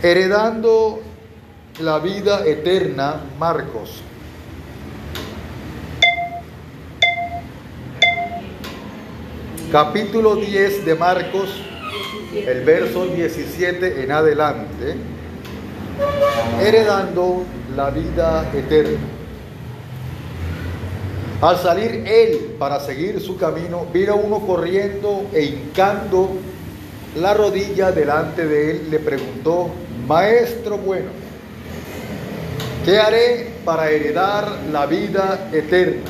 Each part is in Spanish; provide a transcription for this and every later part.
Heredando la vida eterna, Marcos. Capítulo 10 de Marcos, el verso 17 en adelante. Heredando la vida eterna. Al salir él para seguir su camino, vino uno corriendo e hincando la rodilla delante de él, le preguntó, Maestro bueno, ¿qué haré para heredar la vida eterna?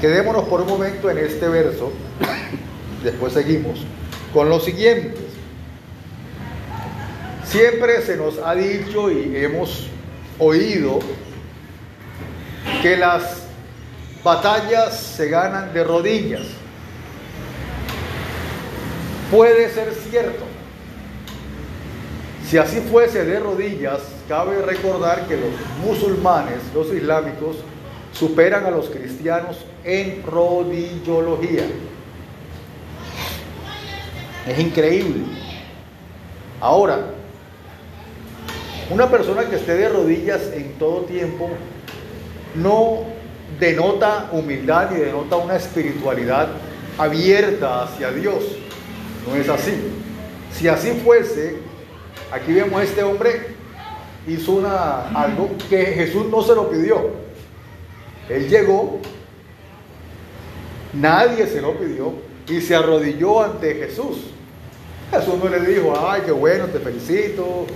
Quedémonos por un momento en este verso, después seguimos con los siguientes. Siempre se nos ha dicho y hemos oído que las batallas se ganan de rodillas. Puede ser cierto. Si así fuese de rodillas, cabe recordar que los musulmanes, los islámicos, superan a los cristianos en rodillología. Es increíble. Ahora, una persona que esté de rodillas en todo tiempo no denota humildad ni denota una espiritualidad abierta hacia Dios. No es así. Si así fuese, aquí vemos este hombre hizo una, algo que Jesús no se lo pidió. Él llegó, nadie se lo pidió y se arrodilló ante Jesús. Jesús no le dijo, ay, qué bueno, te felicito,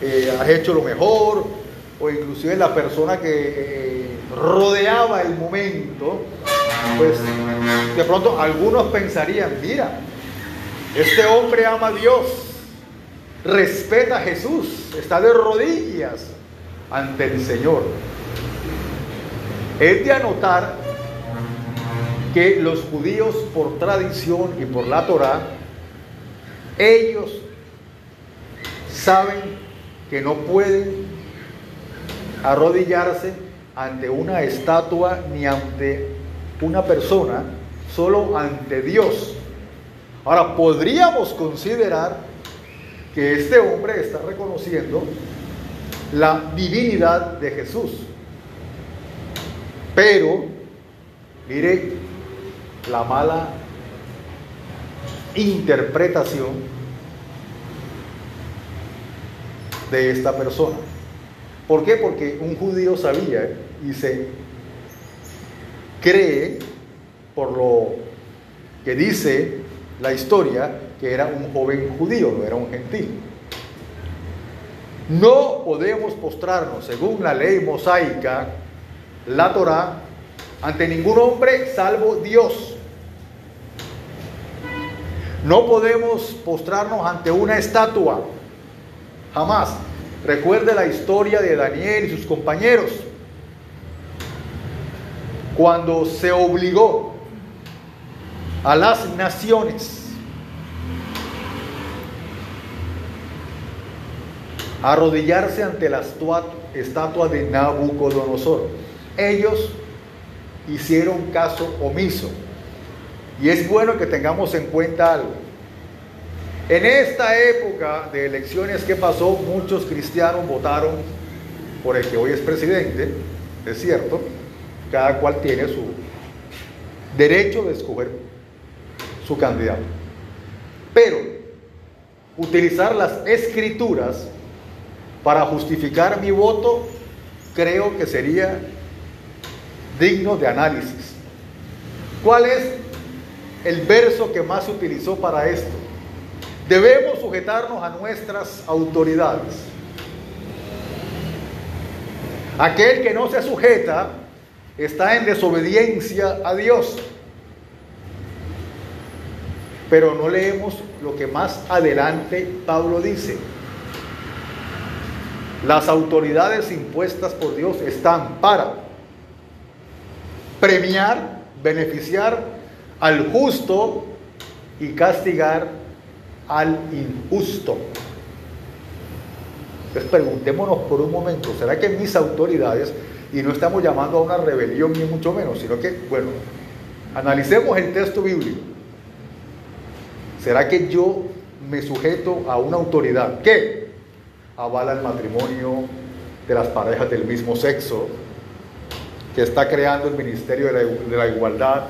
eh, has hecho lo mejor, o inclusive la persona que eh, rodeaba el momento, pues de pronto algunos pensarían, mira, este hombre ama a Dios, respeta a Jesús, está de rodillas ante el Señor. Es de anotar que los judíos por tradición y por la Torá, ellos saben que no pueden arrodillarse ante una estatua ni ante una persona, solo ante Dios. Ahora, podríamos considerar que este hombre está reconociendo la divinidad de Jesús. Pero, mire la mala interpretación de esta persona. ¿Por qué? Porque un judío sabía y se cree, por lo que dice la historia, que era un joven judío, no era un gentil. No podemos postrarnos, según la ley mosaica, la Torah, ante ningún hombre salvo Dios. No podemos postrarnos ante una estatua, jamás. Recuerde la historia de Daniel y sus compañeros. Cuando se obligó a las naciones a arrodillarse ante la estatua de Nabucodonosor. Ellos hicieron caso omiso. Y es bueno que tengamos en cuenta algo. En esta época de elecciones que pasó, muchos cristianos votaron por el que hoy es presidente, es cierto, cada cual tiene su derecho de escoger su candidato. Pero utilizar las escrituras para justificar mi voto creo que sería digno de análisis. ¿Cuál es el verso que más se utilizó para esto? Debemos sujetarnos a nuestras autoridades. Aquel que no se sujeta está en desobediencia a Dios. Pero no leemos lo que más adelante Pablo dice. Las autoridades impuestas por Dios están para premiar, beneficiar al justo y castigar al injusto. Entonces preguntémonos por un momento, ¿será que mis autoridades, y no estamos llamando a una rebelión ni mucho menos, sino que, bueno, analicemos el texto bíblico. ¿Será que yo me sujeto a una autoridad que avala el matrimonio de las parejas del mismo sexo, que está creando el Ministerio de la, Igualdad,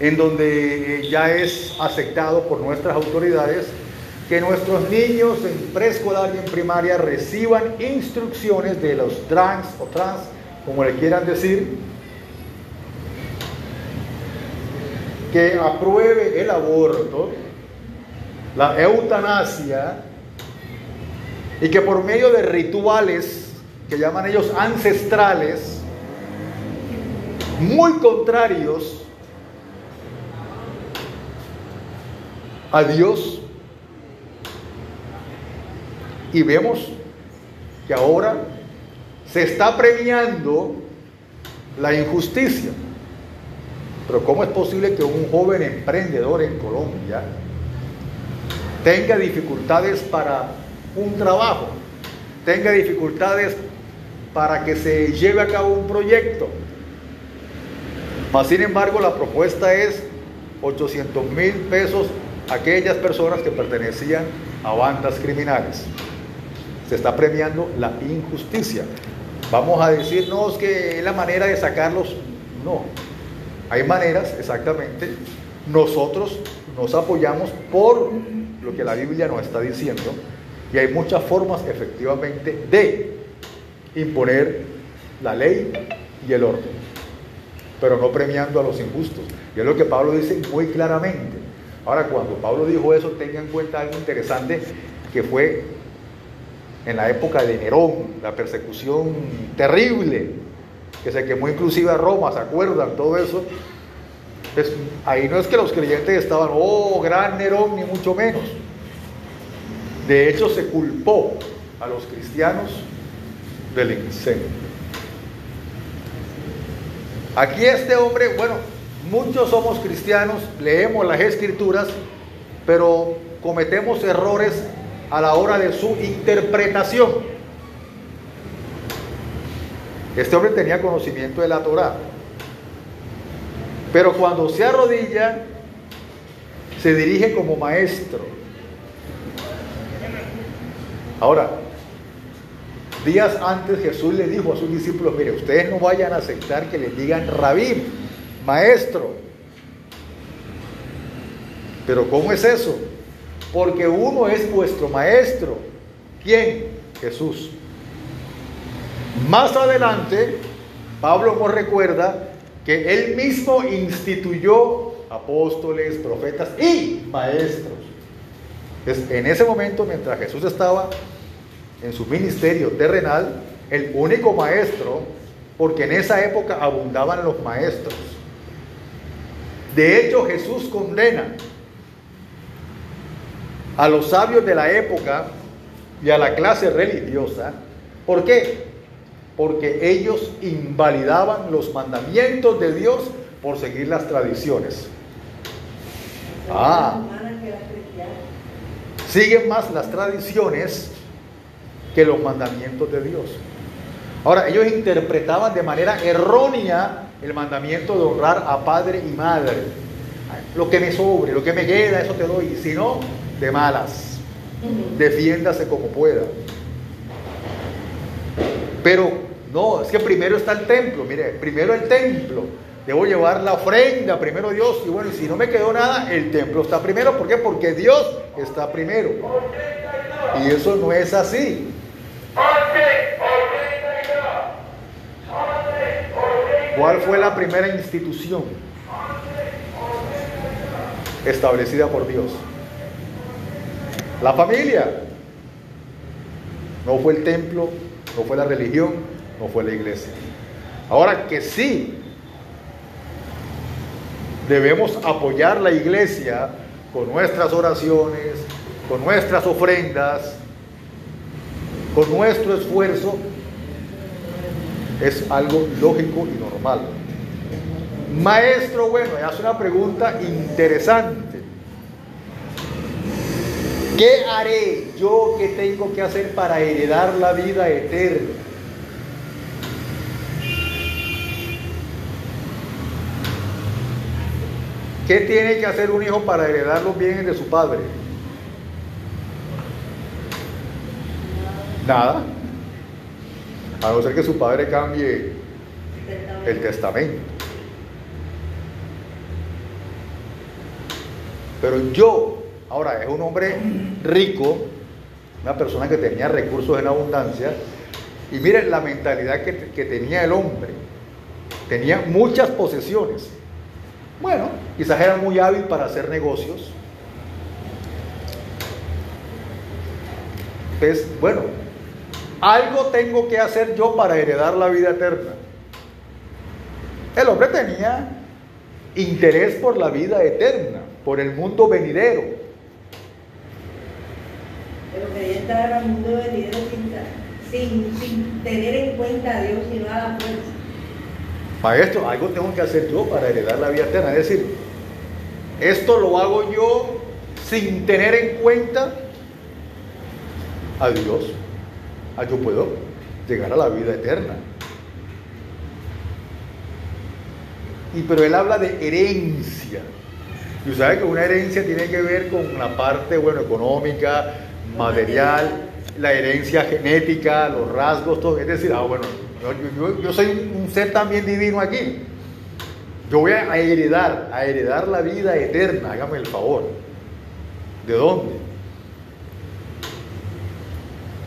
en donde eh, ya es aceptado por nuestras autoridades que nuestros niños en preescolar y en primaria reciban instrucciones de los trans o trans, como le quieran decir, que apruebe el aborto, la eutanasia, y que por medio de rituales que llaman ellos ancestrales, muy contrarios a Dios, y vemos que ahora se está premiando la injusticia. Pero ¿cómo es posible que un joven emprendedor en Colombia tenga dificultades para un trabajo, tenga dificultades para que se lleve a cabo un proyecto? Mas, sin embargo, la propuesta es 800 mil pesos a aquellas personas que pertenecían a bandas criminales. Se está premiando la injusticia. Vamos a decir, no, es que es la manera de sacarlos. No, hay maneras, exactamente. Nosotros nos apoyamos por lo que la Biblia nos está diciendo y hay muchas formas efectivamente de imponer la ley y el orden, pero no premiando a los injustos. Y es lo que Pablo dice muy claramente. Ahora, cuando Pablo dijo eso, tenga en cuenta algo interesante que fue en la época de Nerón, la persecución terrible que se quemó inclusive a Roma, ¿se acuerdan? Todo eso. ahí no es que los creyentes estaban, oh, gran Nerón, ni mucho menos. De hecho, se culpó a los cristianos del incendio. Aquí este hombre, bueno, muchos somos cristianos, leemos las escrituras, pero cometemos errores a la hora de su interpretación. Este hombre tenía conocimiento de la Torah. Pero cuando se arrodilla, se dirige como maestro. Ahora, días antes Jesús le dijo a sus discípulos, mire, ustedes no vayan a aceptar que les digan rabí, maestro. Pero ¿cómo es eso? Porque uno es vuestro maestro. ¿Quién? Jesús. Más adelante, Pablo nos recuerda que él mismo instituyó apóstoles, profetas y maestros. En ese momento, mientras Jesús estaba en su ministerio terrenal, el único maestro, porque en esa época abundaban los maestros. De hecho, Jesús condena a los sabios de la época y a la clase religiosa. ¿Por qué? porque ellos invalidaban los mandamientos de Dios por seguir las tradiciones. Ah, siguen más las tradiciones que los mandamientos de Dios. Ahora, ellos interpretaban de manera errónea el mandamiento de honrar a padre y madre. Lo que me sobre, lo que me queda, eso te doy. Si no, de malas. Defiéndase como pueda. Pero no, es que primero está el templo, mire, primero el templo. Debo llevar la ofrenda, primero Dios. Y bueno, si no me quedó nada, el templo está primero. ¿Por qué? Porque Dios está primero. Y eso no es así. ¿Cuál fue la primera institución establecida por Dios? La familia. No fue el templo, no fue la religión, no fue la iglesia. Ahora que sí, debemos apoyar la iglesia con nuestras oraciones, con nuestras ofrendas, con nuestro esfuerzo, es algo lógico y normal. Maestro, bueno, hace una pregunta interesante. ¿Qué haré yo que tengo que hacer para heredar la vida eterna? ¿Qué tiene que hacer un hijo para heredar los bienes de su padre? Nada. A no ser que su padre cambie el testamento. Pero yo, ahora, es un hombre rico, una persona que tenía recursos en abundancia, y miren la mentalidad que, que tenía el hombre. Tenía muchas posesiones. Bueno, quizás era muy hábil para hacer negocios. Entonces, bueno, algo tengo que hacer yo para heredar la vida eterna. El hombre tenía interés por la vida eterna, por el mundo venidero. Pero quería entrar al mundo venidero sin, sin, tener en cuenta a Dios, sino a la fuerza. Maestro, algo tengo que hacer yo para heredar la vida eterna. Es decir, esto lo hago yo sin tener en cuenta a Dios. Ah, yo puedo llegar a la vida eterna. Y pero él habla de herencia. Y sabe que una herencia tiene que ver con la parte, bueno, económica, material, la herencia genética, los rasgos, todo. Es decir, ah, bueno, yo, soy un ser también divino aquí. Yo voy a heredar, a heredar la vida eterna, hágame el favor. ¿De dónde?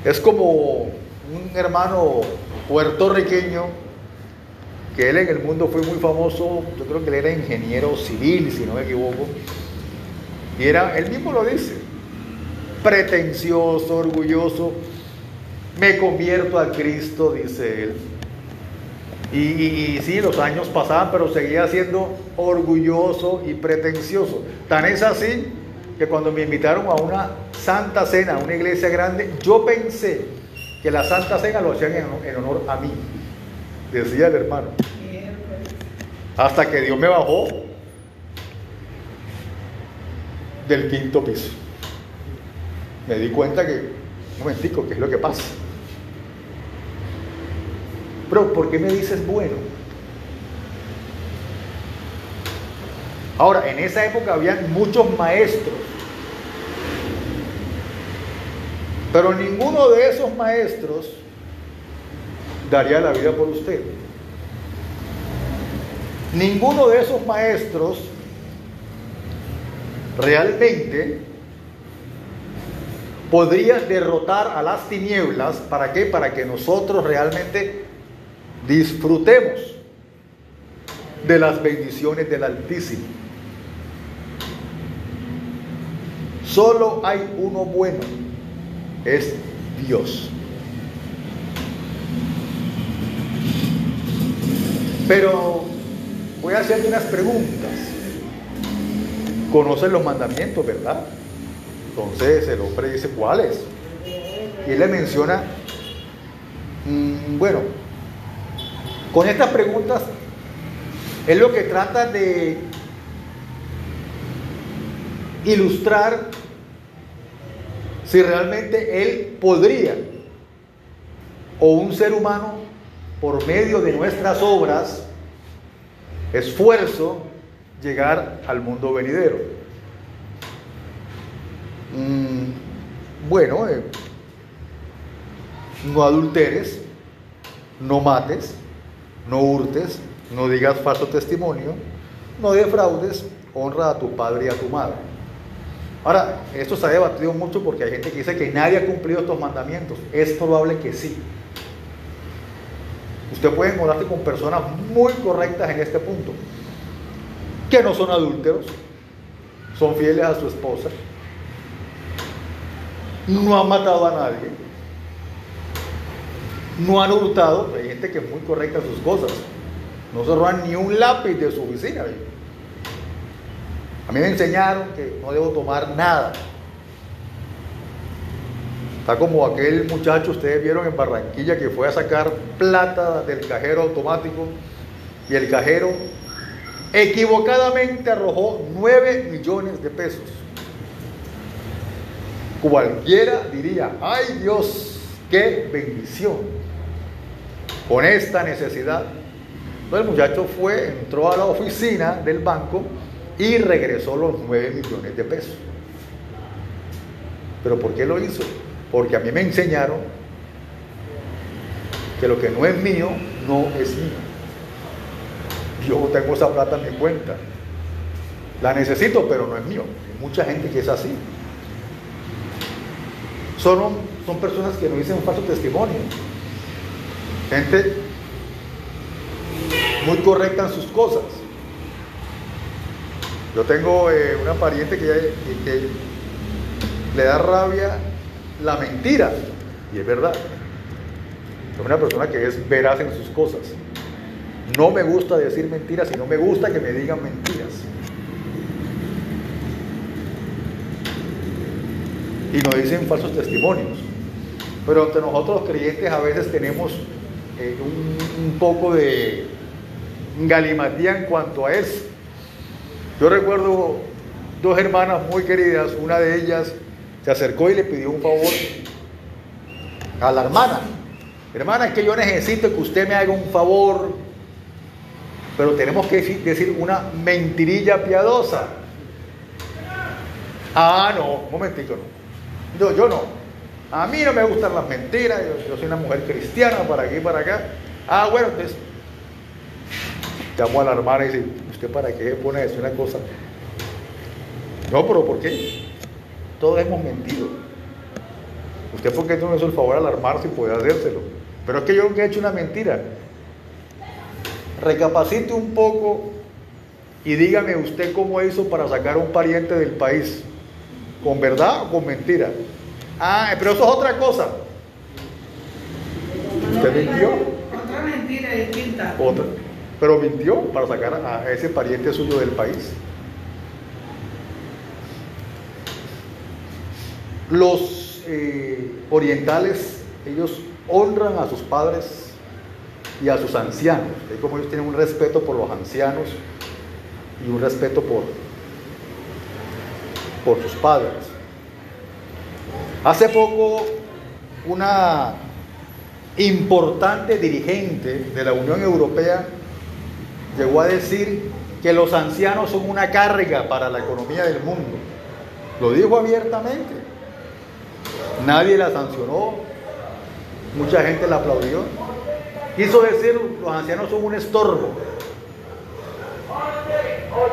Es como un hermano puertorriqueño que él en el mundo fue muy famoso, yo creo que él era ingeniero civil, si no me equivoco, y era, él mismo lo dice, pretencioso, orgulloso, me convierto a Cristo, dice él. Y, sí, los años pasaban, pero seguía siendo orgulloso y pretencioso. Tan es así que cuando me invitaron a una santa cena, a una iglesia grande, yo pensé que la santa cena lo hacían en, honor a mí, decía el hermano. Hasta que Dios me bajó del quinto piso. Me di cuenta que, un momentico, ¿qué es lo que pasa? Pero, ¿por qué me dices bueno? Ahora, en esa época habían muchos maestros, pero ninguno de esos maestros daría la vida por usted. Ninguno de esos maestros realmente podría derrotar a las tinieblas. ¿Para qué? Para que nosotros realmente disfrutemos de las bendiciones del Altísimo. Solo hay uno bueno, es Dios. Pero voy a hacerle unas preguntas. Conocen los mandamientos, ¿verdad? Entonces el hombre dice, ¿cuáles? Y él le menciona, mm, bueno, con estas preguntas es lo que trata de ilustrar si realmente él podría, o un ser humano, por medio de nuestras obras, esfuerzo, llegar al mundo venidero. Mm, bueno, eh, no adulteres, no mates, no hurtes, no digas falso testimonio, no defraudes, honra a tu padre y a tu madre. Ahora, esto se ha debatido mucho porque hay gente que dice que nadie ha cumplido estos mandamientos. Es probable que sí. Usted puede encontrarse con personas muy correctas en este punto, que no son adúlteros, son fieles a su esposa, no han matado a nadie, no han hurtado, hay gente que es muy correcta en sus cosas, no se roban ni un lápiz de su oficina. A mí me enseñaron que no debo tomar nada. Está como aquel muchacho, ustedes vieron en Barranquilla, que fue a sacar plata del cajero automático y el cajero equivocadamente arrojó 9 millones de pesos. Cualquiera diría, ay Dios, qué bendición con esta necesidad. Entonces el muchacho fue, entró a la oficina del banco y regresó los 9 millones de pesos. ¿Pero por qué lo hizo? Porque a mí me enseñaron que lo que no es mío, no es mío. Yo tengo esa plata en mi cuenta. La necesito, pero no es mío. Hay mucha gente que es así. Son, son personas que no dicen un falso testimonio. Gente muy correcta en sus cosas. Yo tengo eh, una pariente que, le da rabia la mentira. Y es verdad. Es una persona que es veraz en sus cosas. No me gusta decir mentiras, sino me gusta que me digan mentiras. Y nos dicen falsos testimonios. Pero entre nosotros los creyentes a veces tenemos eh, un, poco de galimatía en cuanto a eso. Yo recuerdo dos hermanas muy queridas, una de ellas se acercó y le pidió un favor a la hermana. Hermana, es que yo necesito que usted me haga un favor, pero tenemos que decir una mentirilla piadosa. Ah, no, un momentito, no. Yo, yo no. A mí no me gustan las mentiras, yo, soy una mujer cristiana para aquí para acá. Ah, bueno, entonces llamo a la y dice, ¿usted para qué se pone a decir una cosa? No, pero ¿por qué? Todos hemos mentido. Usted por qué no me hizo el favor de alarmarse y puede hacérselo. Pero es que yo nunca he hecho una mentira. Recapacite un poco y dígame usted cómo hizo para sacar a un pariente del país. ¿Con verdad o con mentira? Ah, pero eso es otra cosa. ¿Usted mintió? Otra mentira distinta. Otra. Pero mintió para sacar a ese pariente suyo del país. Los eh, orientales, ellos honran a sus padres y a sus ancianos. Es como ellos tienen un respeto por los ancianos y un respeto por, por sus padres. Hace poco una importante dirigente de la Unión Europea llegó a decir que los ancianos son una carga para la economía del mundo. Lo dijo abiertamente. Nadie la sancionó, mucha gente la aplaudió. Quiso decir, los ancianos son un estorbo.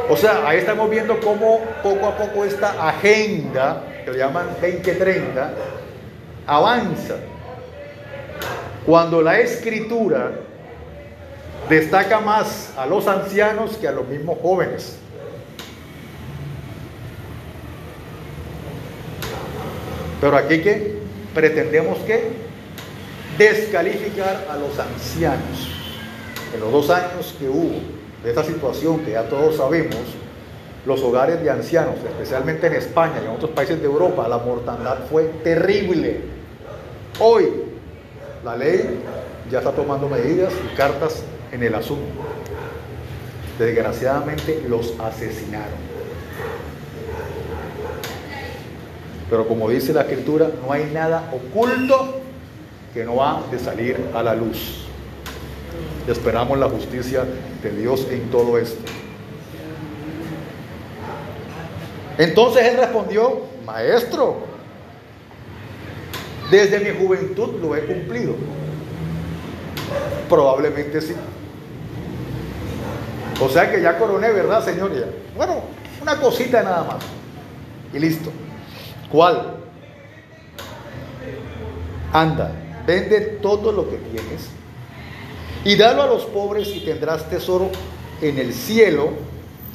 O sea, ahí estamos viendo cómo poco a poco esta agenda, que le llaman 2030, avanza. Cuando la escritura destaca más a los ancianos que a los mismos jóvenes. Pero aquí que pretendemos que descalificar a los ancianos. En los dos años que hubo de esta situación que ya todos sabemos, los hogares de ancianos, especialmente en España y en otros países de Europa, la mortandad fue terrible. Hoy la ley ya está tomando medidas y cartas en el asunto. Desgraciadamente los asesinaron. Pero como dice la escritura, no hay nada oculto que no ha de salir a la luz. Esperamos la justicia de Dios en todo esto. Entonces él respondió, maestro, desde mi juventud lo he cumplido. Probablemente sí. O sea que ya coroné, ¿verdad, señor? Bueno, una cosita nada más. Y listo. ¿Cuál? Anda, vende todo lo que tienes y dalo a los pobres y tendrás tesoro en el cielo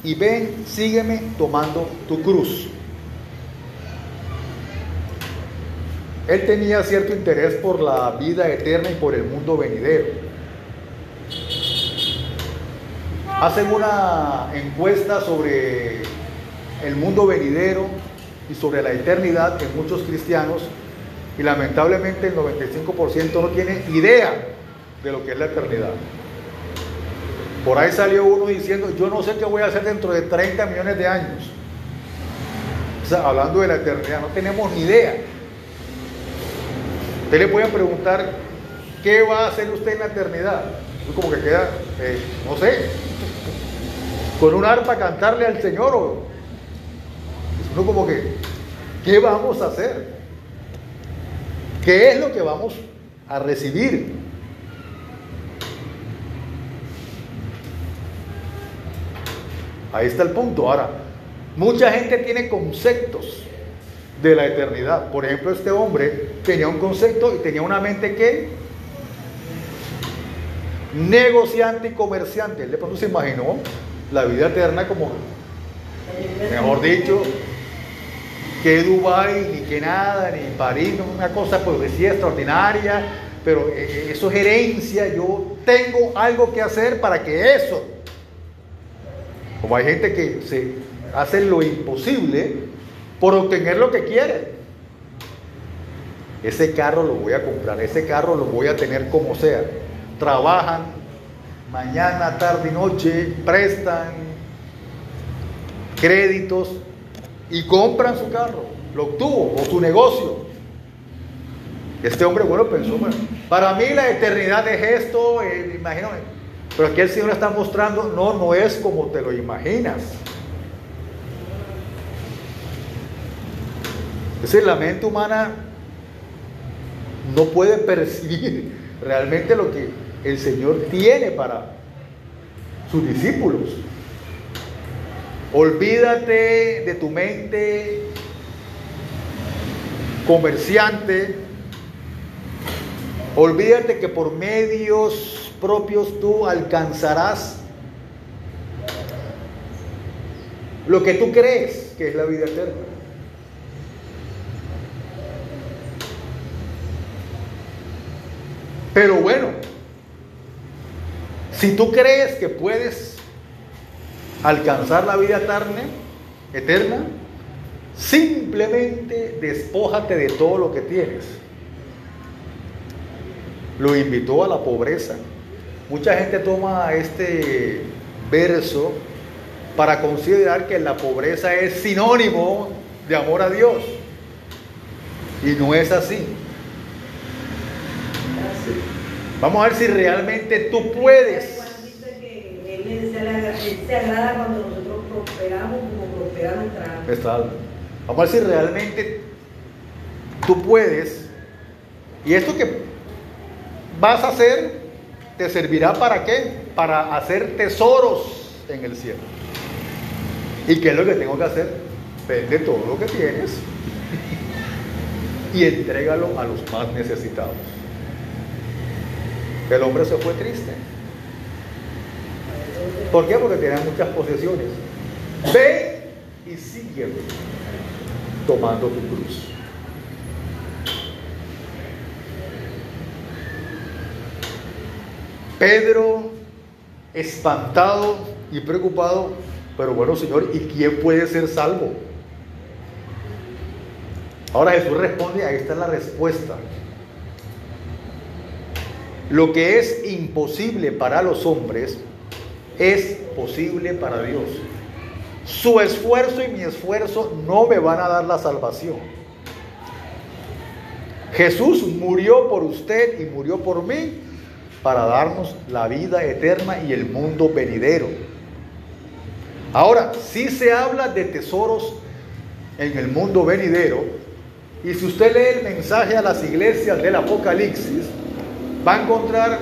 y ven, sígueme tomando tu cruz. Él tenía cierto interés por la vida eterna y por el mundo venidero. Hacen una encuesta sobre el mundo venidero y sobre la eternidad en muchos cristianos y lamentablemente el 95% no tiene idea de lo que es la eternidad. Por ahí salió uno diciendo, yo no sé qué voy a hacer dentro de 30 millones de años. O sea, hablando de la eternidad, no tenemos ni idea. Usted le puede preguntar, ¿qué va a hacer usted en la eternidad? Como que queda, eh, no sé, con un arpa cantarle al Señor o uno como que, ¿qué vamos a hacer? ¿Qué es lo que vamos a recibir? Ahí está el punto. Ahora, mucha gente tiene conceptos de la eternidad. Por ejemplo, este hombre tenía un concepto y tenía una mente que negociante y comerciante. Él de pronto se imaginó la vida eterna como, mejor dicho, que Dubái, ni que nada, ni París, una cosa pues sí extraordinaria, pero eh, eh, eso es herencia, yo tengo algo que hacer para que eso, como hay gente que se hace lo imposible por obtener lo que quiere. Ese carro lo voy a comprar, ese carro lo voy a tener como sea. Trabajan mañana, tarde y noche, prestan créditos y compran su carro, lo obtuvo, o su negocio. Este hombre, bueno, pensó, bueno, para mí la eternidad es esto, eh, imagínate, pero aquí el Señor está mostrando, no, no es como te lo imaginas. Es decir, la mente humana no puede percibir realmente lo que el Señor tiene para sus discípulos. Olvídate de tu mente comerciante. Olvídate que por medios propios tú alcanzarás lo que tú crees que es la vida eterna. Pero bueno, si tú crees que puedes alcanzar la vida eterna, eterna, simplemente despójate de todo lo que tienes. Lo invitó a la pobreza. Mucha gente toma este verso para considerar que la pobreza es sinónimo de amor a Dios. Y no es así. Vamos a ver si realmente tú puedes. Vamos a ver si realmente tú puedes. Y esto que vas a hacer te servirá para qué? Para hacer tesoros en el cielo. ¿Y qué es lo que tengo que hacer? Vende todo lo que tienes y entrégalo a los más necesitados. El hombre se fue triste. ¿Por qué? Porque tenía muchas posesiones. Ve y sigue tomando tu cruz. Pedro, espantado y preocupado, pero bueno, Señor, ¿y quién puede ser salvo? Ahora Jesús responde, ahí está la respuesta. Lo que es imposible para los hombres es posible para Dios. Su esfuerzo y mi esfuerzo no me van a dar la salvación. Jesús murió por usted y murió por mí para darnos la vida eterna y el mundo venidero. Ahora, si se habla de tesoros en el mundo venidero, y si usted lee el mensaje a las iglesias del Apocalipsis, va a encontrar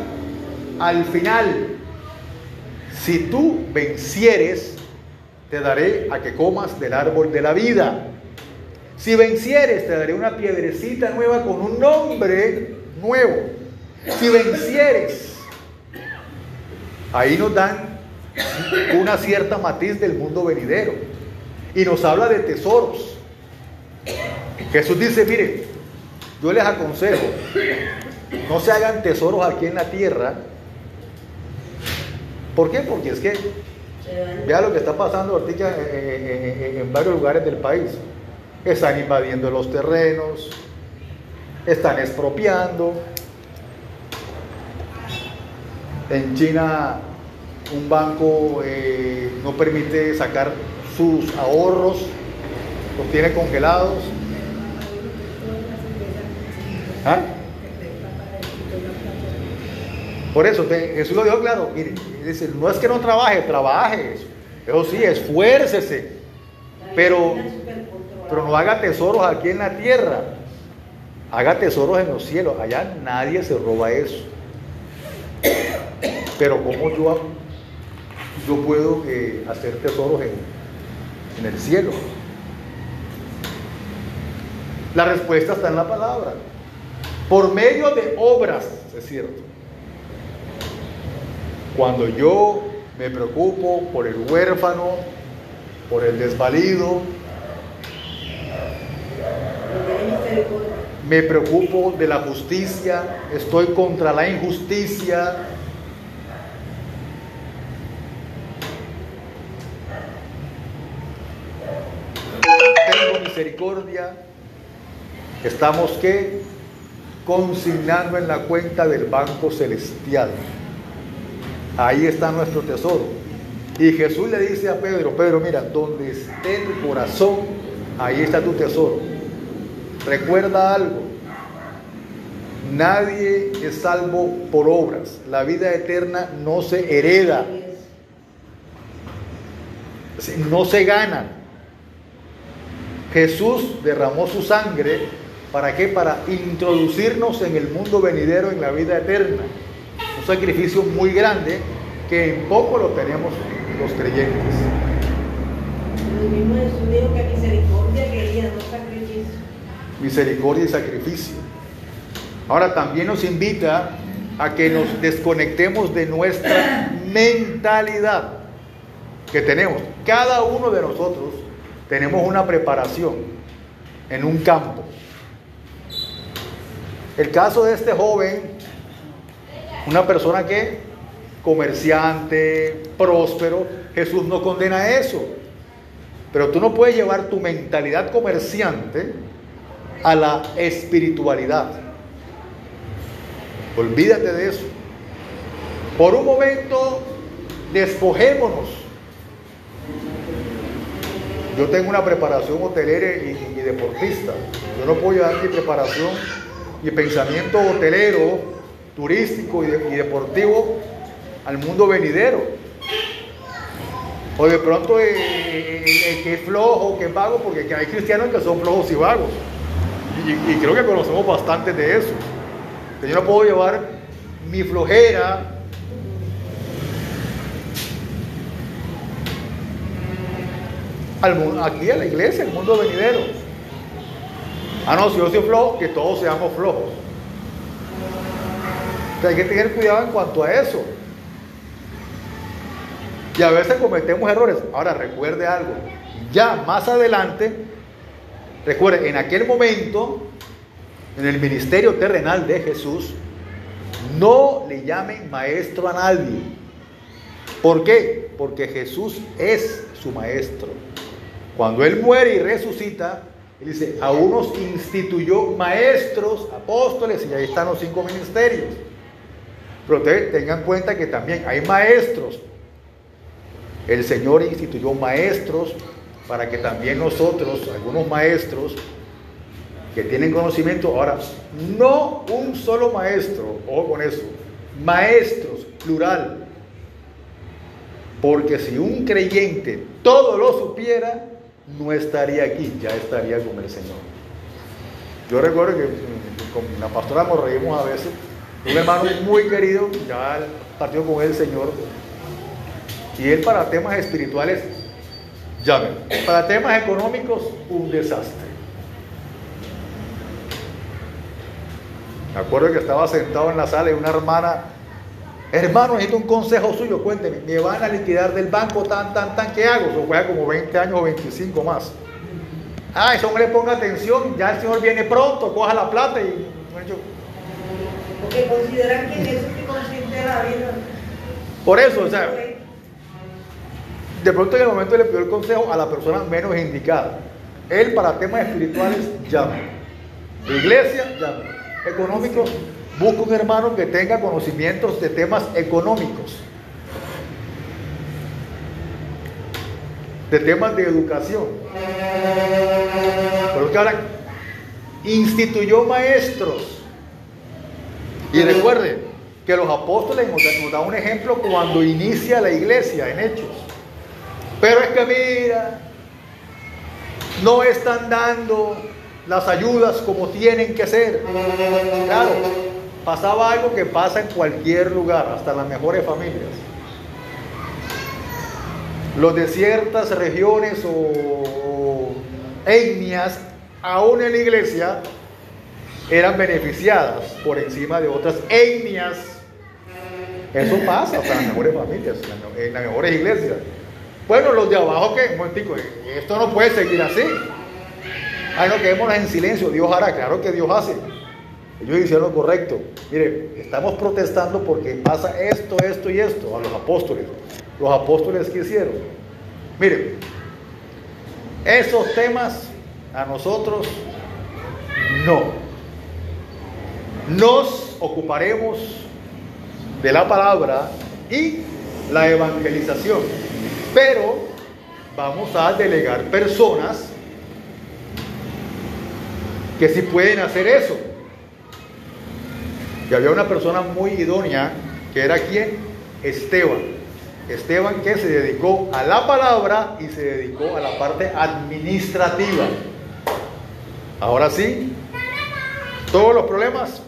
al final, si tú vencieres, te daré a que comas del árbol de la vida. Si vencieres, te daré una piedrecita nueva con un nombre nuevo. Si vencieres, ahí nos dan una cierta matiz del mundo venidero. Y nos habla de tesoros. Jesús dice, mire, yo les aconsejo, no se hagan tesoros aquí en la tierra. ¿Por qué? Porque es que vea lo que está pasando ahorita en, varios lugares del país. Están invadiendo los terrenos, están expropiando. En China un banco eh, no permite sacar sus ahorros, los tiene congelados. ¿Ah? Por eso Jesús lo dijo claro, mire, dice, no es que no trabaje, trabaje. Eso sí, esfuércese. Pero, pero no haga tesoros aquí en la tierra. Haga tesoros en los cielos. Allá nadie se roba eso. Pero como yo yo puedo eh, hacer tesoros en, en el cielo. La respuesta está en la palabra. Por medio de obras, es cierto. Cuando yo me preocupo por el huérfano, por el desvalido, me preocupo de la justicia, estoy contra la injusticia. Tengo misericordia. Estamos que consignando en la cuenta del Banco Celestial. Ahí está nuestro tesoro. Y Jesús le dice a Pedro, Pedro, mira, donde esté tu corazón, ahí está tu tesoro. Recuerda algo, nadie es salvo por obras. La vida eterna no se hereda, no se gana. Jesús derramó su sangre, ¿para qué? Para introducirnos en el mundo venidero, en la vida eterna. Un sacrificio muy grande que en poco lo tenemos los creyentes. El mismo Jesús dijo que misericordia quería, no misericordia y sacrificio. Ahora también nos invita a que nos desconectemos de nuestra mentalidad que tenemos. Cada uno de nosotros tenemos una preparación en un campo. El caso de este joven, una persona que comerciante, próspero, Jesús no condena eso. Pero tú no puedes llevar tu mentalidad comerciante a la espiritualidad. Olvídate de eso. Por un momento, despojémonos. Yo tengo una preparación hotelera y, deportista. Yo no puedo llevar mi preparación y pensamiento hotelero, turístico y, deportivo al mundo venidero. O de pronto eh, eh, eh, que es flojo, que es vago, porque hay cristianos que son flojos y vagos. Y, creo que conocemos bastante de eso. Yo no puedo llevar mi flojera al, aquí a la iglesia, el mundo venidero. Ah, no, si yo soy flojo, que todos seamos flojos. hay que tener cuidado en cuanto a eso. Y a veces cometemos errores. Ahora recuerde algo. Ya más adelante Recuerde, en aquel momento, en el ministerio terrenal de Jesús, no le llamen maestro a nadie. ¿Por qué? Porque Jesús es su maestro. Cuando Él muere y resucita, Él dice, a unos instituyó maestros, apóstoles, y ahí están los cinco ministerios. Pero ustedes tengan en cuenta que también hay maestros. El Señor instituyó maestros para que también nosotros, algunos maestros que tienen conocimiento, ahora, no un solo maestro, ojo con eso, maestros, plural, porque si un creyente todo lo supiera, no estaría aquí, ya estaría con el Señor. Yo recuerdo que con la pastora nos reímos a veces, un hermano muy querido, ya partió con el Señor, y él para temas espirituales ya ven, para temas económicos, un desastre. Me acuerdo que estaba sentado en la sala y una hermana, hermano, necesito un consejo suyo, cuénteme, me van a liquidar del banco tan, tan, tan, ¿qué hago? Eso fue como 20 años o 25 más. Ah, eso no le ponga atención, ya el Señor viene pronto, coja la plata y... Porque consideran que eso que consiste la vida. Por eso, o sea, de pronto en el momento le pidió el consejo a la persona menos indicada. Él para temas espirituales llama. De iglesia llama. Económicos, busca un hermano que tenga conocimientos de temas económicos. De temas de educación. Pero ahora instituyó maestros. Y recuerde que los apóstoles nos dan un ejemplo cuando inicia la iglesia en Hechos. Pero es que mira, no están dando las ayudas como tienen que ser. Claro, pasaba algo que pasa en cualquier lugar, hasta las mejores familias. los de ciertas regiones o etnias, aún en la iglesia, eran beneficiadas por encima de otras etnias. Eso pasa sea, en las mejores familias, en las mejores iglesias. Bueno, los de abajo. Un momentico, esto no puede seguir así. Ay, no, quedémonos en silencio, Dios hará, claro que Dios hace. Ellos hicieron lo correcto. Mire, estamos protestando porque pasa esto, esto y esto a los apóstoles. Los apóstoles que hicieron. Mire, esos temas a nosotros no. Nos ocuparemos de la palabra y la evangelización. Pero vamos a delegar personas que sí pueden hacer eso. Y había una persona muy idónea, que era quien? Esteban. Esteban que se dedicó a la palabra y se dedicó a la parte administrativa. Ahora sí, todos los problemas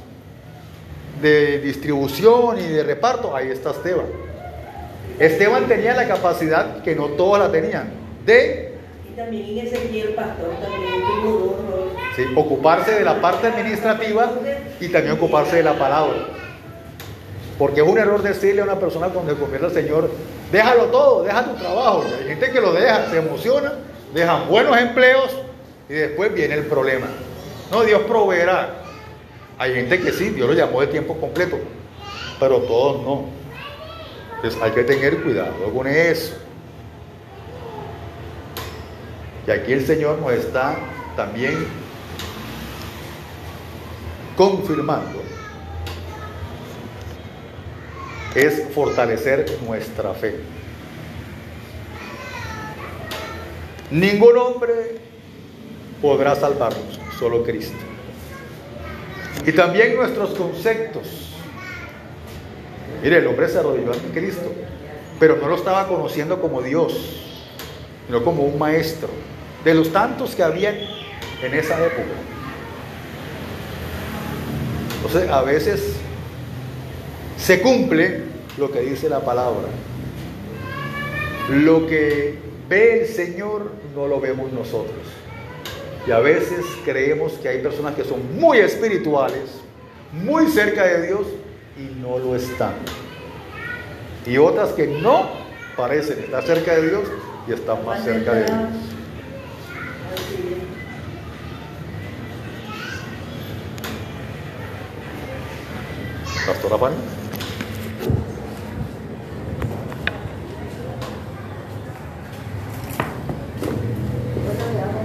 de distribución y de reparto, ahí está Esteban. Esteban tenía la capacidad que no todos la tenían, de... También en Ezequiel, pastor, también tuvo Sí, ocuparse de la parte administrativa y también ocuparse de la palabra. Porque es un error decirle a una persona cuando se convierte al Señor, déjalo todo, deja tu trabajo. Hay gente que lo deja, se emociona, dejan buenos empleos y después viene el problema. No, Dios proveerá. Hay gente que sí, Dios lo llamó de tiempo completo, pero todos no. Entonces hay que tener cuidado con eso. Y aquí el Señor nos está también confirmando es fortalecer nuestra fe. Ningún hombre podrá salvarnos, solo Cristo. Y también nuestros conceptos. Mire, el hombre se arrodilló ante Cristo, pero no lo estaba conociendo como Dios, sino como un maestro, de los tantos que habían en esa época. Entonces, a veces se cumple lo que dice la palabra. Lo que ve el Señor no lo vemos nosotros. Y a veces creemos que hay personas que son muy espirituales, muy cerca de Dios y no lo están. Y otras que no parecen estar cerca de Dios y están más cerca de Dios. Pastor Rafael.